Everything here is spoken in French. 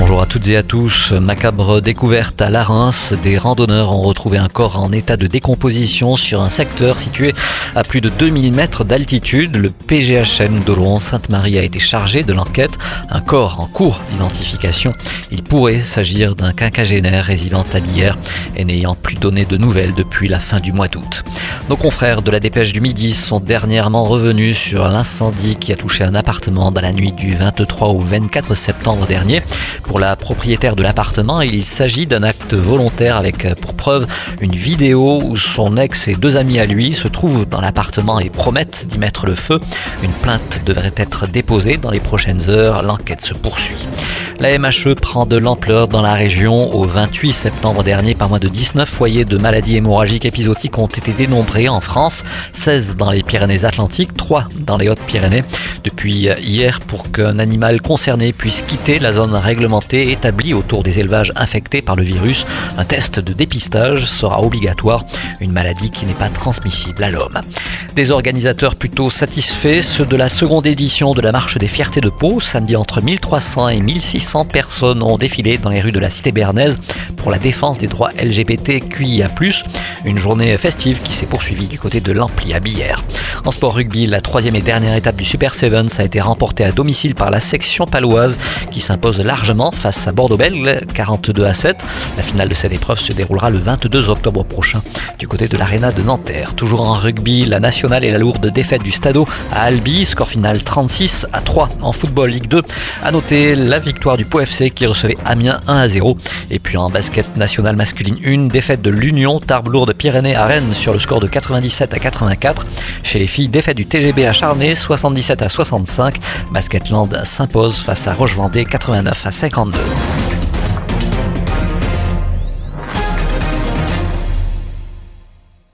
Bonjour à toutes et à tous. Macabre découverte à Larins. Des randonneurs ont retrouvé un corps en état de décomposition sur un secteur situé à plus de 2000 mètres d'altitude. Le PGHM d'Oloron-Sainte-Marie a été chargé de l'enquête. Un corps en cours d'identification. Il pourrait s'agir d'un quinquagénaire résident à Bière et n'ayant plus donné de nouvelles depuis la fin du mois d'août. Nos confrères de la dépêche du midi sont dernièrement revenus sur l'incendie qui a touché un appartement dans la nuit du 23 au 24 septembre dernier. Pour la propriétaire de l'appartement, il s'agit d'un acte volontaire avec euh, pour preuve une vidéo où son ex et deux amis à lui se trouvent dans l'appartement et promettent d'y mettre le feu. Une plainte devrait être déposée dans les prochaines heures. L'enquête se poursuit. La MHE prend de l'ampleur dans la région. Au 28 septembre dernier, pas moins de 19 foyers de maladies hémorragiques épisodiques ont été dénombrés en France, 16 dans les Pyrénées-Atlantiques, 3 dans les Hautes-Pyrénées. Depuis hier, pour qu'un animal concerné puisse quitter la zone réglementée établie autour des élevages infectés par le virus, un test de dépistage sera obligatoire, une maladie qui n'est pas transmissible à l'homme. Des organisateurs plutôt satisfaits, ceux de la seconde édition de la Marche des Fiertés de Pau, samedi entre 1300 et 1600 personnes ont défilé dans les rues de la cité bernaise pour la défense des droits LGBTQIA+, une journée festive qui s'est poursuivie du côté de l'Ampli à Billère. En sport rugby, la troisième et dernière étape du Super Sevens a été remportée à domicile par la section paloise qui s'impose largement face à Bordeaux-Bègles, 42 à 7. La finale de cette épreuve se déroulera le 22 octobre prochain du côté de l'Arena de Nanterre. Toujours en rugby, la nationale et la lourde défaite du Stadeau à Albi, score final 36 à 3 en football Ligue 2. À noter la victoire du Pau FC qui recevait Amiens 1 à 0. Et puis en basket national masculine 1, défaite de l'Union Tarbes-Lourdes-Pyrénées à Rennes sur le score de 97 à 84. Chez les filles, défaite du TGB à Charnay 77 à 65. Basketland s'impose face à Roche-Vendée 89 à 52.